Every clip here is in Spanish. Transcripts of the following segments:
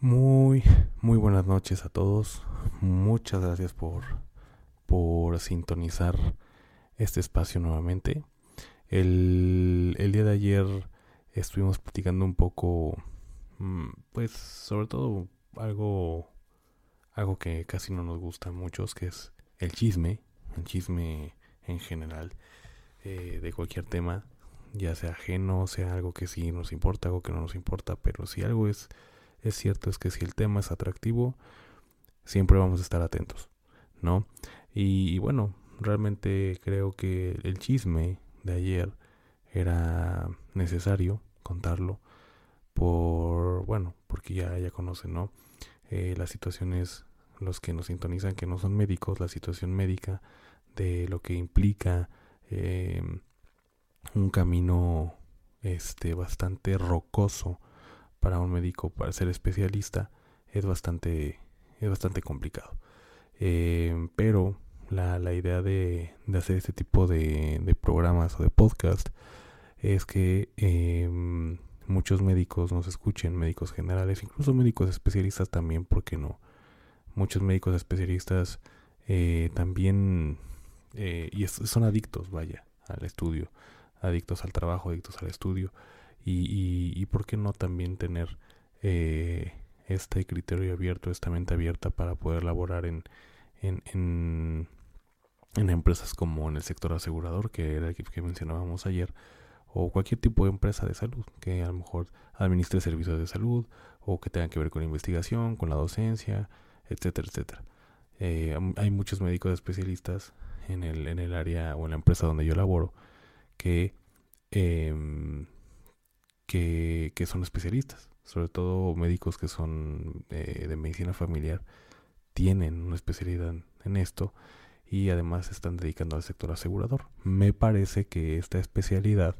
Muy, muy buenas noches a todos. Muchas gracias por, por sintonizar este espacio nuevamente. El, el día de ayer estuvimos platicando un poco, mm, pues sobre todo algo, algo que casi no nos gusta a muchos, que es el chisme, el chisme en general. Eh, de cualquier tema, ya sea ajeno, sea algo que sí nos importa, algo que no nos importa, pero si algo es, es cierto es que si el tema es atractivo, siempre vamos a estar atentos, ¿no? Y, bueno, realmente creo que el chisme de ayer era necesario contarlo por, bueno, porque ya, ya conocen, ¿no? Eh, las situaciones, los que nos sintonizan que no son médicos, la situación médica de lo que implica eh, un camino este bastante rocoso para un médico para ser especialista es bastante es bastante complicado. Eh, pero la, la idea de, de, hacer este tipo de, de, programas o de podcast es que eh, muchos médicos nos escuchen médicos generales incluso médicos especialistas también porque no muchos médicos especialistas eh, también eh, y son adictos, vaya, al estudio, adictos al trabajo, adictos al estudio. Y, y, por qué no también tener eh, este criterio abierto, esta mente abierta para poder laborar en, en, en, en, empresas como en el sector asegurador, que era el que mencionábamos ayer, o cualquier tipo de empresa de salud, que a lo mejor administre servicios de salud, o que tenga que ver con la investigación, con la docencia, etcétera, etcétera. Eh, hay muchos médicos especialistas en el, en el área o en la empresa donde yo laboro que, em, que, que, son especialistas, sobre todo médicos que son eh, de medicina familiar, tienen una especialidad en esto y además están dedicando al sector asegurador. Me parece que esta especialidad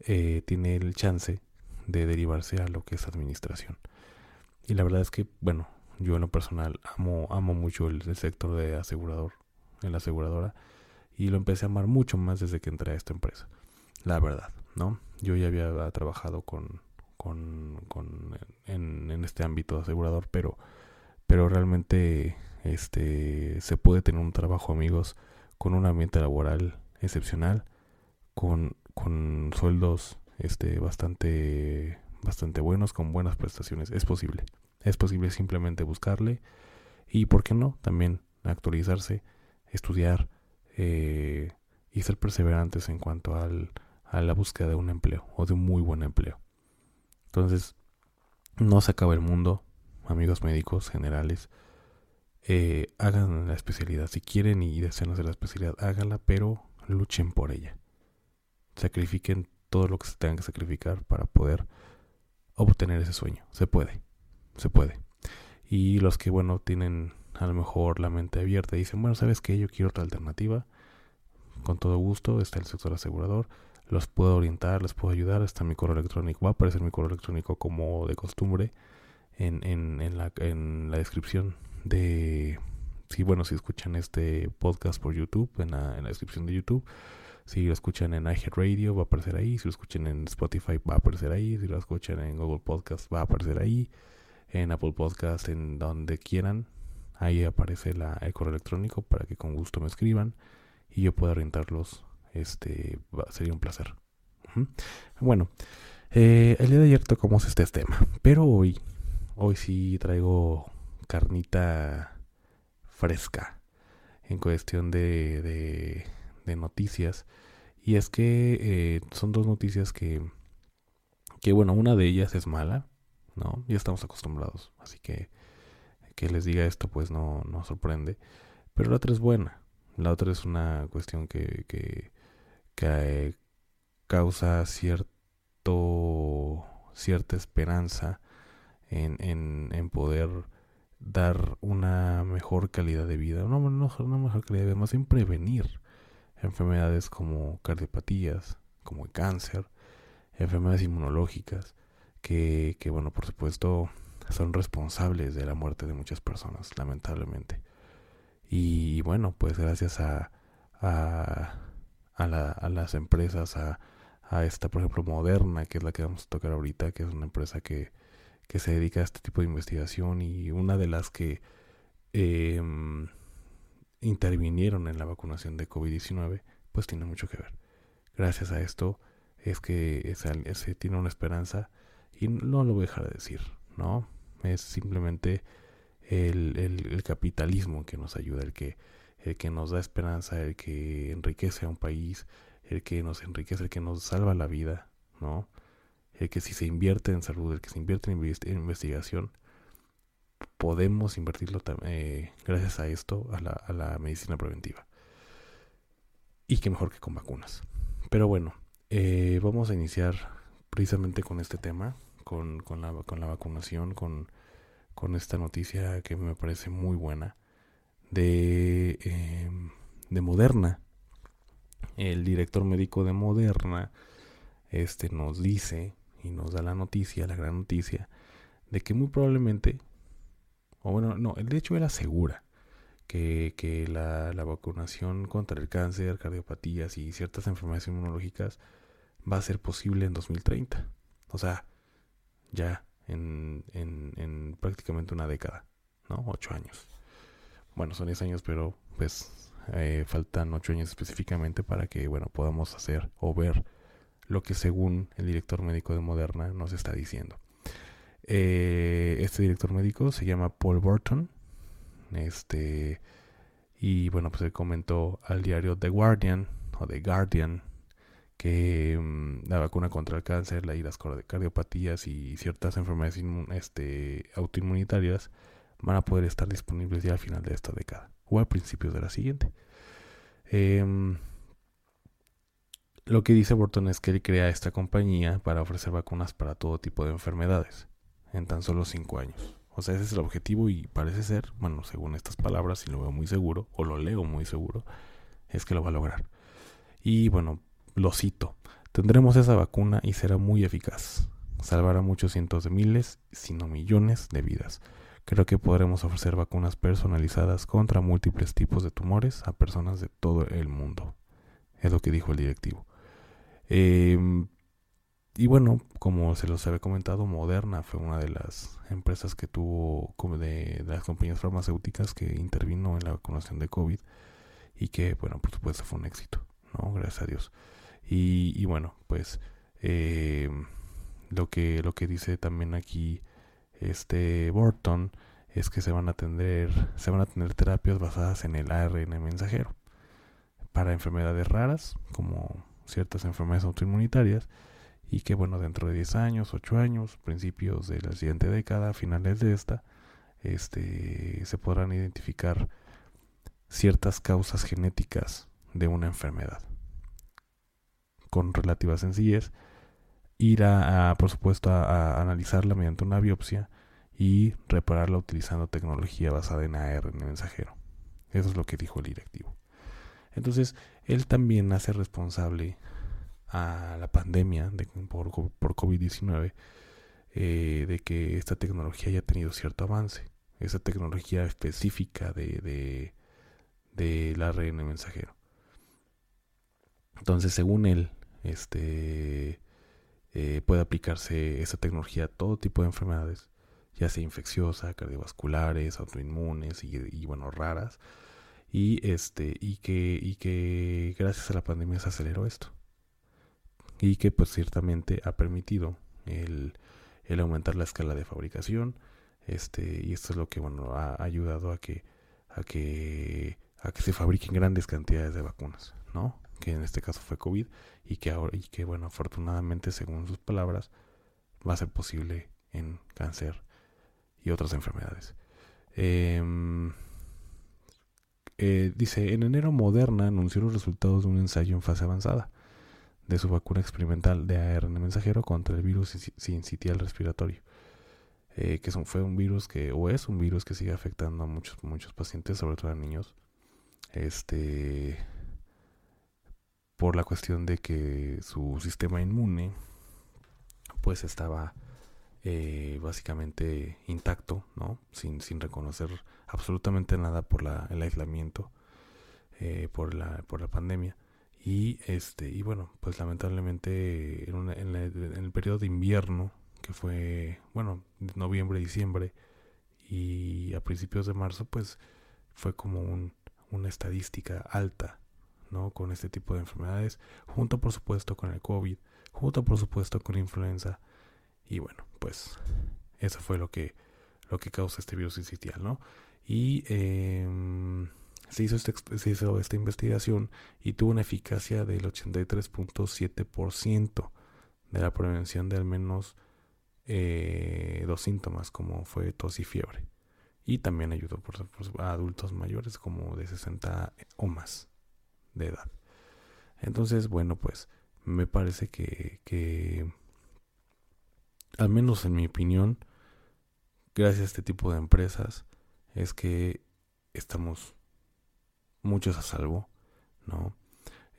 eh, tiene el chance de derivarse a lo que es administración. Y la verdad es que, bueno, yo en lo personal amo, amo mucho el sector de asegurador en la aseguradora y lo empecé a amar mucho más desde que entré a esta empresa. La verdad, ¿no? Yo ya había trabajado con, con, con en, en, este ámbito asegurador, pero, pero realmente este, se puede tener un trabajo, amigos, con un ambiente laboral excepcional, con, con sueldos este, bastante, bastante buenos, con buenas prestaciones. Es posible. Es posible simplemente buscarle y, ¿por qué no? También actualizarse estudiar eh, y ser perseverantes en cuanto al, a la búsqueda de un empleo o de un muy buen empleo. Entonces, no se acaba el mundo, amigos médicos generales. Eh, hagan la especialidad. Si quieren y desean hacer la especialidad, háganla, pero luchen por ella. Sacrifiquen todo lo que se tengan que sacrificar para poder obtener ese sueño. Se puede, se puede. Y los que, bueno, tienen a lo mejor la mente abierta y dicen, bueno, ¿sabes qué? Yo quiero otra alternativa. Con todo gusto, está el sector asegurador. Los puedo orientar, les puedo ayudar. Está mi correo electrónico. Va a aparecer mi correo electrónico como de costumbre en, en, en, la, en la descripción de... Sí, bueno, si escuchan este podcast por YouTube, en la, en la descripción de YouTube. Si lo escuchan en Radio va a aparecer ahí. Si lo escuchan en Spotify, va a aparecer ahí. Si lo escuchan en Google Podcast, va a aparecer ahí. En Apple Podcast, en donde quieran Ahí aparece el correo electrónico para que con gusto me escriban y yo pueda orientarlos. Este sería un placer. Bueno, eh, el día de ayer tocamos este tema, pero hoy, hoy sí traigo carnita fresca en cuestión de, de, noticias. Y es que eh, son dos noticias que, que, bueno, una de ellas es mala, ¿no? Ya estamos acostumbrados, así que que les diga esto pues no, no sorprende. Pero la otra es buena. La otra es una cuestión que, que, que eh, causa cierto, cierta esperanza en, en, en poder dar una mejor calidad de vida, no, no, una mejor calidad de vida, más bien prevenir enfermedades como cardiopatías, como el cáncer, enfermedades inmunológicas, que, que bueno, por supuesto, son responsables de la muerte de muchas personas, lamentablemente. Y bueno, pues gracias a, a, a, la, a las empresas, a, a esta, por ejemplo, Moderna, que es la que vamos a tocar ahorita, que es una empresa que, que se dedica a este tipo de investigación y una de las que em, intervinieron en la vacunación de COVID-19, pues tiene mucho que ver. Gracias a esto es que se tiene una esperanza y no lo voy a dejar de decir, ¿no? Es simplemente el, el, capitalismo que nos ayuda, el que, el que nos da esperanza, el que enriquece a un país, el que nos enriquece, el que nos salva la vida, ¿no? El que si se invierte en salud, el que se invierte en, investigación, podemos invertirlo eh, gracias a esto, a la, a la, medicina preventiva. Y que mejor que con vacunas. Pero bueno, eh, vamos a iniciar precisamente con este tema, con, con, la, con la vacunación, con, con esta noticia que me parece muy buena de, em, de Moderna. El director médico de Moderna este, nos dice y nos da la noticia, la gran noticia, de que muy probablemente, o bueno, no, de hecho él asegura que, que la, la vacunación contra el cáncer, cardiopatías y ciertas enfermedades inmunológicas va a ser posible en 2030. O sea, ya en, en, en prácticamente una década, ¿no? Ocho años. Bueno, son diez años, pero pues eh, faltan ocho años específicamente para que, bueno, podamos hacer o ver lo que según el director médico de Moderna nos está diciendo. Eh, este director médico se llama Paul Burton. Este, y bueno, pues él comentó al diario The Guardian o The Guardian que mm, la vacuna contra el cáncer, la, y las cardiopatías y ciertas enfermedades este, autoinmunitarias van a poder estar disponibles ya al final de esta década o a principios de la siguiente. Em, lo que dice Burton es que él crea esta compañía para ofrecer vacunas para todo tipo de enfermedades en tan solo 5 años. O sea, ese es el objetivo y parece ser, bueno, según estas palabras, y lo veo muy seguro, o lo leo muy seguro, es que lo va a lograr. Y bueno, lo cito, tendremos esa vacuna y será muy eficaz. Salvará muchos cientos de miles, si no millones de vidas. Creo que podremos ofrecer vacunas personalizadas contra múltiples tipos de tumores a personas de todo el mundo. Es lo que dijo el directivo. Em, y bueno, como se los había comentado, Moderna fue una de las empresas que tuvo, como de, las compañías farmacéuticas que intervino en la vacunación de COVID y que, bueno, por supuesto fue un éxito, ¿no? Gracias a Dios. Y, bueno, pues eh, lo, que, lo que dice también aquí este Burton es que se van a tener, se van a tener terapias basadas en el ARN mensajero para enfermedades raras como ciertas enfermedades autoinmunitarias y que bueno dentro de 10 años, 8 años, principios de la siguiente década, finales de esta, este, se podrán identificar ciertas causas genéticas de una enfermedad con relativa sencillez, ir a, por supuesto, a, analizarla mediante una biopsia y repararla utilizando tecnología basada en ARN mensajero. Eso es lo que dijo el directivo. Entonces, él también hace responsable a la pandemia de, por, por COVID-19 eh, de que esta tecnología haya tenido cierto avance. Esa tecnología específica de, de del ARN mensajero. Entonces, según él, este, eh, puede aplicarse esa tecnología a todo tipo de enfermedades, ya sea infecciosa, cardiovasculares, autoinmunes y, bueno, raras. Y este, y que, y que gracias a la pandemia se aceleró esto. y que pues ciertamente ha permitido el, el aumentar la escala de fabricación este y esto es lo que bueno ha ayudado a que a que a que se fabriquen grandes cantidades de vacunas no que en este caso fue covid y que ahora y que bueno afortunadamente según sus palabras va a ser posible en cáncer y otras enfermedades. Em, eh, dice en enero Moderna anunció los resultados de un ensayo en fase avanzada de su vacuna experimental de ARN mensajero contra el virus sincitial respiratorio eh, que fue un virus que, o es un virus que sigue afectando a muchos, muchos pacientes, sobre todo a niños, este, por la cuestión de que su sistema inmune, pues estaba eh, básicamente intacto, ¿no? Sin, sin reconocer absolutamente nada por la, el aislamiento, eh, por, la, por la pandemia. Y este, y bueno, pues lamentablemente en, en el periodo de invierno que fue, bueno, noviembre, diciembre y a principios de marzo, pues fue como un, una estadística alta, ¿no? Con este tipo de enfermedades, junto por supuesto con el COVID, junto por supuesto con influenza y bueno, pues eso fue lo que, lo que causa este virus incitial, ¿no? Y em, se, hizo este, se hizo esta investigación y tuvo una eficacia del 83.7% de la prevención de al menos eh, dos síntomas como fue tos y fiebre. Y también ayudó por, a adultos mayores como de 60 o más de edad. Entonces, bueno, pues me parece que, que, al menos en mi opinión, gracias a este tipo de empresas, es que estamos muchos a salvo, ¿no?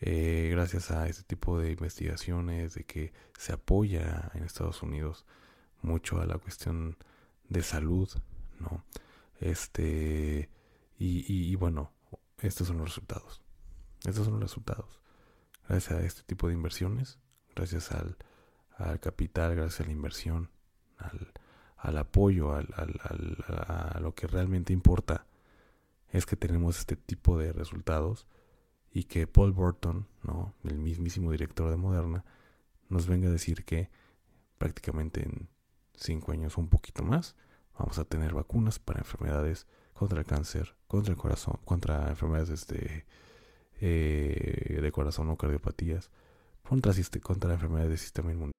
Eh, gracias a este tipo de investigaciones, de que se apoya en Estados Unidos mucho a la cuestión de salud, ¿no? Este, y, bueno, estos son los resultados. Estos son los resultados. Gracias a este tipo de inversiones, gracias al, al capital, gracias a la inversión, al, al apoyo, al, a lo que realmente importa, es que tenemos este tipo de resultados y que Paul Burton, ¿no? el mismísimo director de Moderna, nos venga a decir que prácticamente en cinco años o un poquito más, vamos a tener vacunas para enfermedades contra el cáncer, contra el corazón, contra enfermedades de, eh, de corazón o cardiopatías, contra, contra del sistema inmune.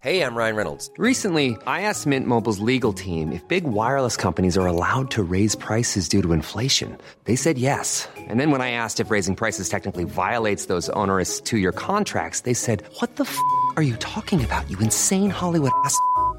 Hey, I'm Ryan Reynolds. Recently, I asked Mint Mobile's legal team if big wireless companies are allowed to raise prices due to inflation. They said yes. And then when I asked if raising prices technically violates those onerous two-year contracts, they said, "What the f*** are you talking about? You insane Hollywood ass."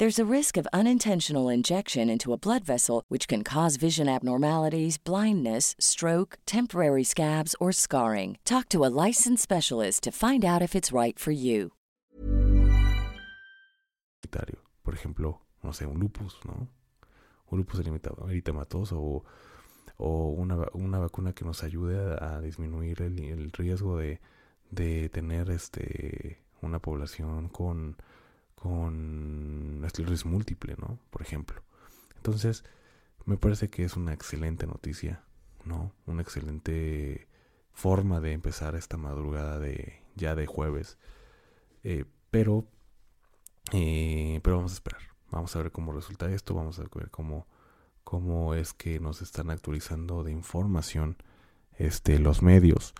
There's a risk of unintentional injection into a blood vessel, which can cause vision abnormalities, blindness, stroke, temporary scabs, or scarring. Talk to a licensed specialist to find out if it's right for you. Por ejemplo, no sé, un lupus, ¿no? Un lupus eritematoso o, o una, una vacuna que nos ayude a, disminuir el, el riesgo de, de tener este una población con con esclerosis múltiple, ¿no? Por ejemplo. Entonces, me parece que es una excelente noticia, ¿no? Una excelente forma de empezar esta madrugada de ya de jueves. Eh, pero, eh, pero vamos a esperar. Vamos a ver cómo resulta esto. Vamos a ver cómo, cómo es que nos están actualizando de información este, los medios.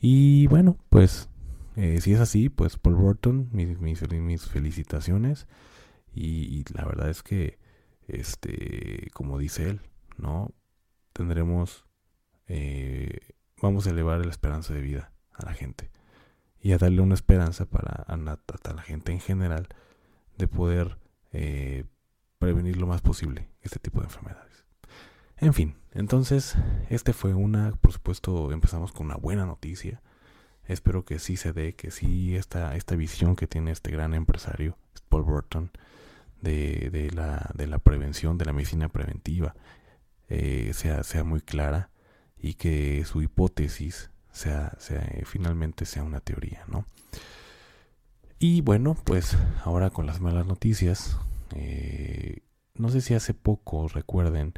Y bueno, pues eh, si es así, pues Paul Burton, mis, felicitaciones. Y, la verdad es que, este, como dice él, ¿no? Tendremos, eh, vamos a elevar la esperanza de vida a la gente. Y a darle una esperanza para a, la gente en general de poder eh, prevenir lo más posible este tipo de enfermedades. En fin, entonces, este fue una, por supuesto, empezamos con una buena noticia Espero que sí se dé, que sí esta, esta visión que tiene este gran empresario, Paul Burton, de, de, la, de la prevención, de la medicina preventiva, eh, sea, sea muy clara y que su hipótesis sea, sea, finalmente sea una teoría, ¿no? Y bueno, pues ahora con las malas noticias, eh, no sé si hace poco recuerden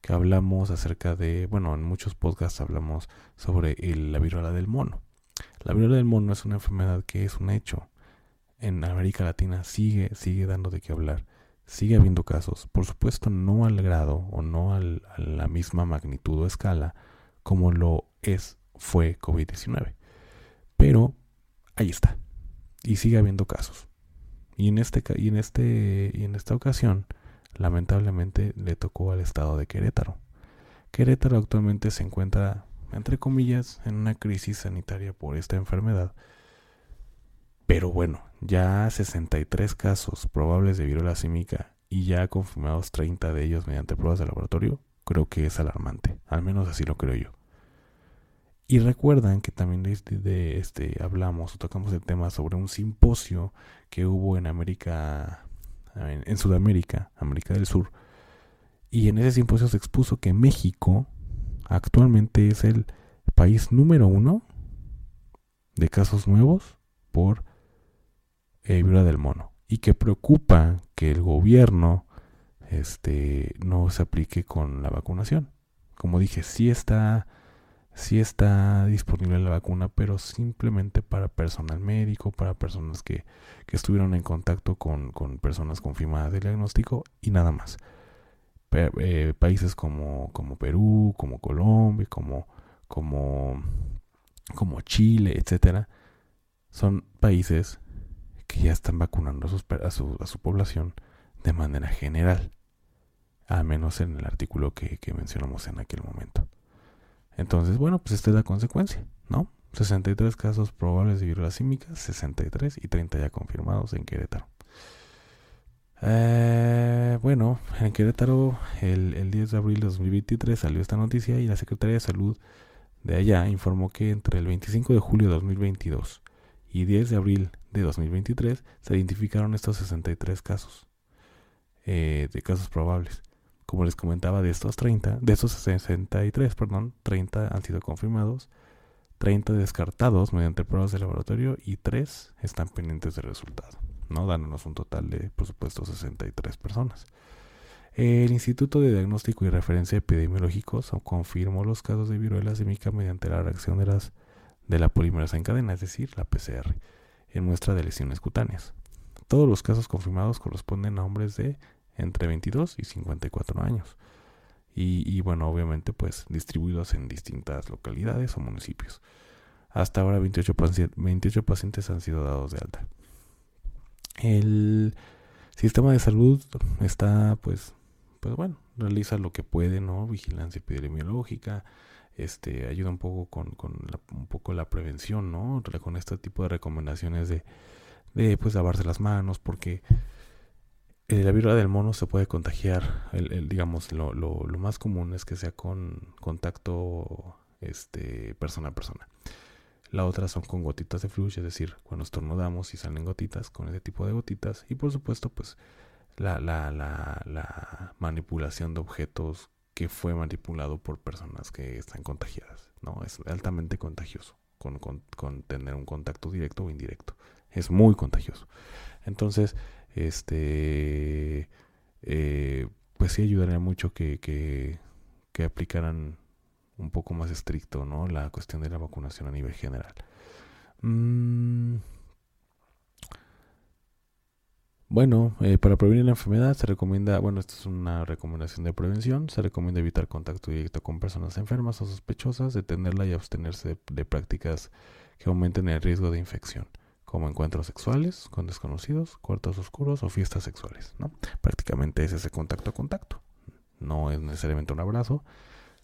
que hablamos acerca de, bueno, en muchos podcasts hablamos sobre la viruela del mono. La viruela del mono es una enfermedad que es un hecho. En América Latina sigue, sigue dando de qué hablar. Sigue habiendo casos. Por supuesto, no al grado o no a la misma magnitud o escala como lo es, fue COVID-19. Pero ahí está. Y sigue habiendo casos. Y en, este, y, en este, y en esta ocasión, lamentablemente, le tocó al estado de Querétaro. Querétaro actualmente se encuentra entre comillas, en una crisis sanitaria por esta enfermedad. Pero bueno, ya 63 casos probables de viruela símica y ya confirmados 30 de ellos mediante pruebas de laboratorio, creo que es alarmante. Al menos así lo creo yo. Y recuerdan que también de, este hablamos o tocamos el tema sobre un simposio que hubo en América, en Sudamérica, América del Sur. Y en ese simposio se expuso que México actualmente es el país número uno de casos nuevos por eh, del mono y que preocupa que el gobierno este no se aplique con la vacunación. Como dije, sí está sí está disponible la vacuna, pero simplemente para personal médico, para personas que, que estuvieron en contacto con, con personas confirmadas de diagnóstico y nada más. Eh, países como, como Perú, como Colombia, como, como, Chile, etcétera, son países que ya están vacunando a, su, a su población de manera general, al menos en el artículo que, que mencionamos en aquel momento. Entonces, bueno, pues esta es la consecuencia, ¿no? 63 casos probables de viruela símica, 63 y 30 ya confirmados en Querétaro. Eh, bueno, en Querétaro el, el 10 de abril de 2023 salió esta noticia y la Secretaría de Salud de allá informó que entre el 25 de julio de 2022 y 10 de abril de 2023 se identificaron estos 63 casos eh, de casos probables. Como les comentaba, de estos 30, de estos 63, perdón, 30 han sido confirmados, 30 descartados mediante pruebas de laboratorio y 3 están pendientes de resultado. ¿No? dándonos un total de, por supuesto, 63 personas. El Instituto de Diagnóstico y Referencia Epidemiológicos confirmó los casos de viruela símica mediante la reacción de, las, de la polimerasa en cadena, es decir, la PCR, en muestra de lesiones cutáneas. Todos los casos confirmados corresponden a hombres de entre 22 y 54 años. Y, bueno, obviamente pues distribuidos en distintas localidades o municipios. Hasta ahora 28, 28 pacientes han sido dados de alta. El sistema de salud está, pues, pues bueno, realiza lo que puede, ¿no? Vigilancia epidemiológica, este, ayuda un poco con, con la, un poco la prevención, ¿no? Con este tipo de recomendaciones de, de pues, lavarse las manos, porque eh, la viruela del mono se puede contagiar, el, el digamos, lo, lo, lo, más común es que sea con contacto este, persona a persona. La otra son con gotitas de flush, es decir, cuando estornudamos y salen gotitas con ese tipo de gotitas. Y por supuesto, pues la, la, la, la manipulación de objetos que fue manipulado por personas que están contagiadas. No, es altamente contagioso con, con, con tener un contacto directo o indirecto. Es muy contagioso. Entonces, este, eh, pues sí ayudaría mucho que, que, que aplicaran un poco más estricto, ¿no? La cuestión de la vacunación a nivel general. Mm. Bueno, eh, para prevenir la enfermedad se recomienda, bueno, esto es una recomendación de prevención, se recomienda evitar contacto directo con personas enfermas o sospechosas, detenerla y abstenerse de, prácticas que aumenten el riesgo de infección, como encuentros sexuales con desconocidos, cuartos oscuros o fiestas sexuales, ¿no? Prácticamente es ese contacto a contacto, no es necesariamente un abrazo,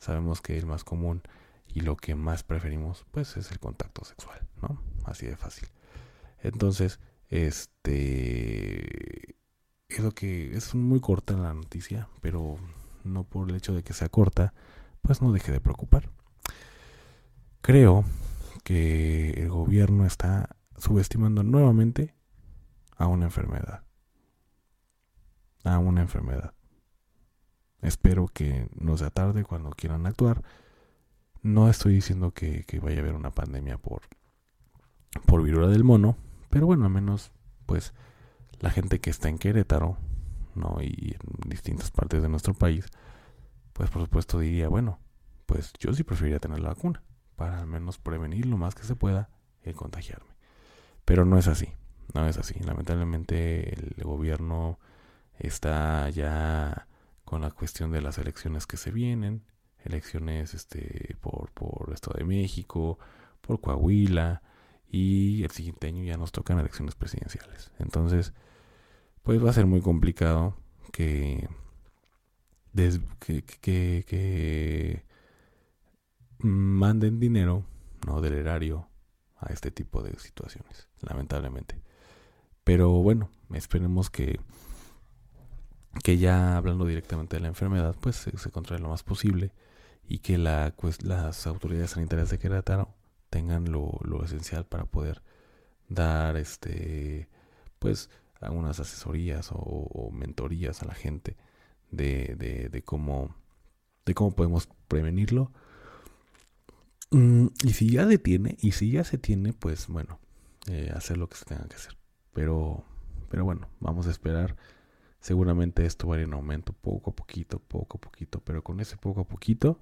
sabemos que el más común y lo que más preferimos, pues es el contacto sexual, ¿no? Así de fácil. Entonces, este es lo que es muy corta la noticia, pero no por el hecho de que sea corta, pues no deje de preocupar. Creo que el gobierno está subestimando nuevamente a una enfermedad. A una enfermedad. Espero que no sea tarde cuando quieran actuar. No estoy diciendo que, que vaya a haber una pandemia por, por viruela del mono, pero bueno, al menos, pues, la gente que está en Querétaro, ¿no? Y en distintas partes de nuestro país, pues por supuesto diría, bueno, pues yo sí preferiría tener la vacuna, para al menos prevenir lo más que se pueda el contagiarme. Pero no es así, no es así. Lamentablemente el gobierno está ya con la cuestión de las elecciones que se vienen, elecciones este por por Estado de México, por Coahuila, y el siguiente año ya nos tocan elecciones presidenciales. Entonces, pues va a ser muy complicado que, que, que, manden dinero no del erario a este tipo de situaciones, lamentablemente. Pero bueno, esperemos que que ya hablando directamente de la enfermedad, pues se, se lo más posible y que la, las autoridades sanitarias de Querétaro tengan lo, lo esencial para poder dar este pues algunas asesorías o, mentorías a la gente de, de, cómo de cómo podemos prevenirlo. Mm, y si ya se tiene y si ya se tiene pues bueno eh, hacer lo que se tenga que hacer. Pero pero bueno vamos a esperar seguramente esto va a ir en aumento poco a poquito poco a poquito pero con ese poco a poquito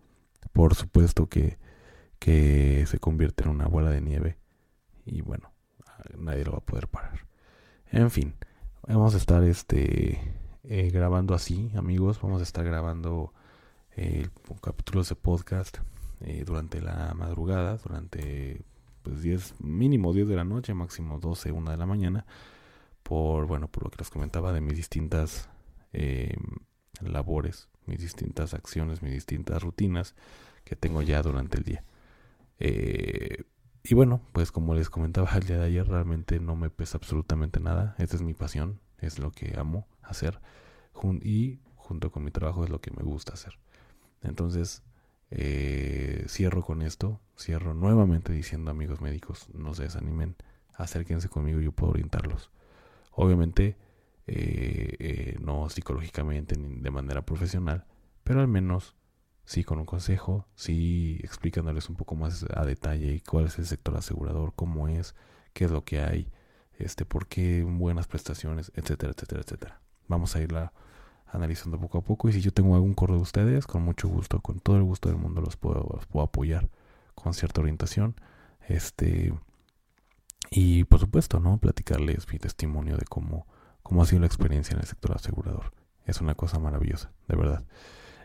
por supuesto que que se convierte en una bola de nieve y bueno, nadie lo va a poder parar. En fin, vamos a estar este eh, grabando así, amigos, vamos a estar grabando eh, capítulos de podcast eh, durante la madrugada, durante pues 10, mínimo 10 de la noche, máximo 12, 1 de la mañana, por bueno, por lo que les comentaba de mis distintas labores, mis distintas acciones, mis distintas rutinas que tengo ya durante el día. Eh, y bueno, pues como les comentaba el día de ayer, realmente no me pesa absolutamente nada. Esta es mi pasión, es lo que amo hacer. y junto con mi trabajo es lo que me gusta hacer. Entonces, eh, cierro con esto. Cierro nuevamente diciendo, amigos médicos, no se desanimen, acérquense conmigo, yo puedo orientarlos. Obviamente, eh, no psicológicamente ni de manera profesional, pero al menos sí con un consejo, sí explicándoles un poco más a detalle cuál es el sector asegurador, cómo es, qué es lo que hay, este, por qué buenas prestaciones, etcétera, etcétera, etcétera. Vamos a irla analizando poco a poco y si yo tengo algún correo de ustedes, con mucho gusto, con todo el gusto del mundo los puedo, los puedo apoyar con cierta orientación. Este y por supuesto, ¿no? Platicarles mi testimonio de cómo, cómo ha sido la experiencia en el sector asegurador. Es una cosa maravillosa, de verdad.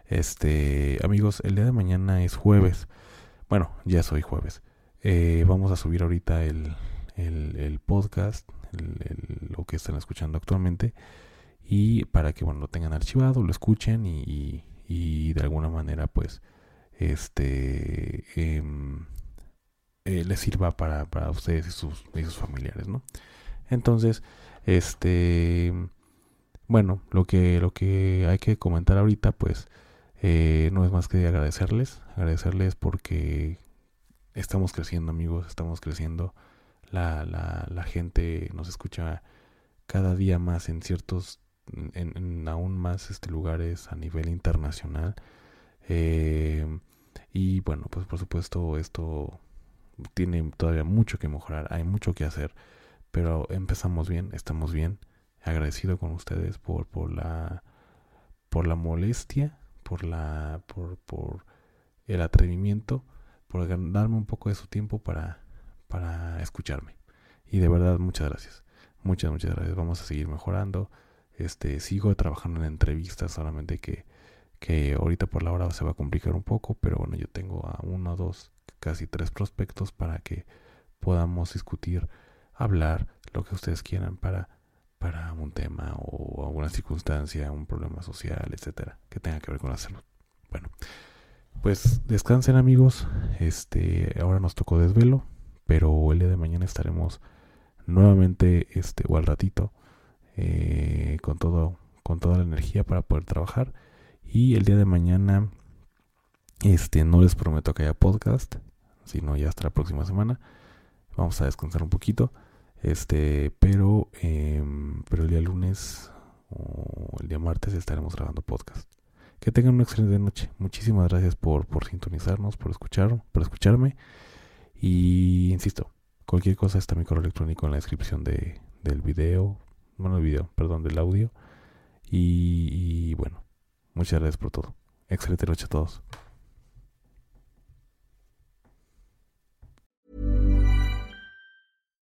Este, amigos, el día de mañana es jueves. Bueno, ya soy jueves. Eh, vamos a subir ahorita el, el, podcast, lo que están escuchando actualmente. Y para que, bueno, lo tengan archivado, lo escuchen y, y, de alguna manera, pues, este, em, eh, les sirva para, para ustedes y sus, y sus familiares, ¿no? Entonces, este, bueno, lo que, lo que hay que comentar ahorita, pues, eh, no es más que agradecerles, agradecerles porque estamos creciendo amigos, estamos creciendo, la, la, la gente nos escucha cada día más en ciertos, en, aún más este, lugares a nivel internacional. Eh, y bueno, pues por supuesto esto tiene todavía mucho que mejorar, hay mucho que hacer, pero empezamos bien, estamos bien. Agradecido con ustedes por, por la por la molestia por la por, por el atrevimiento, por darme un poco de su tiempo para para escucharme. Y de verdad muchas gracias. Muchas, muchas gracias. Vamos a seguir mejorando. Este, sigo trabajando en entrevistas, solamente que, que ahorita por la hora se va a complicar un poco, pero bueno, yo tengo a uno, dos, casi tres prospectos para que podamos discutir, hablar, lo que ustedes quieran para, para un tema o alguna circunstancia, un problema social, etcétera, que tenga que ver con la salud. Bueno, pues descansen amigos. Este, ahora nos tocó desvelo, pero el día de mañana estaremos nuevamente, este, o al ratito, eh, con todo, con toda la energía para poder trabajar. Y el día de mañana, este, no les prometo que haya podcast, sino ya hasta la próxima semana. Vamos a descansar un poquito. Este, pero, em, pero el día lunes o el día martes estaremos grabando podcast. Que tengan una excelente noche. Muchísimas gracias por, por sintonizarnos, por escuchar, por escucharme. Y insisto, cualquier cosa está mi correo electrónico en la descripción de, del video. Bueno, el video, perdón, del audio. Y, y bueno, muchas gracias por todo. Excelente noche a todos.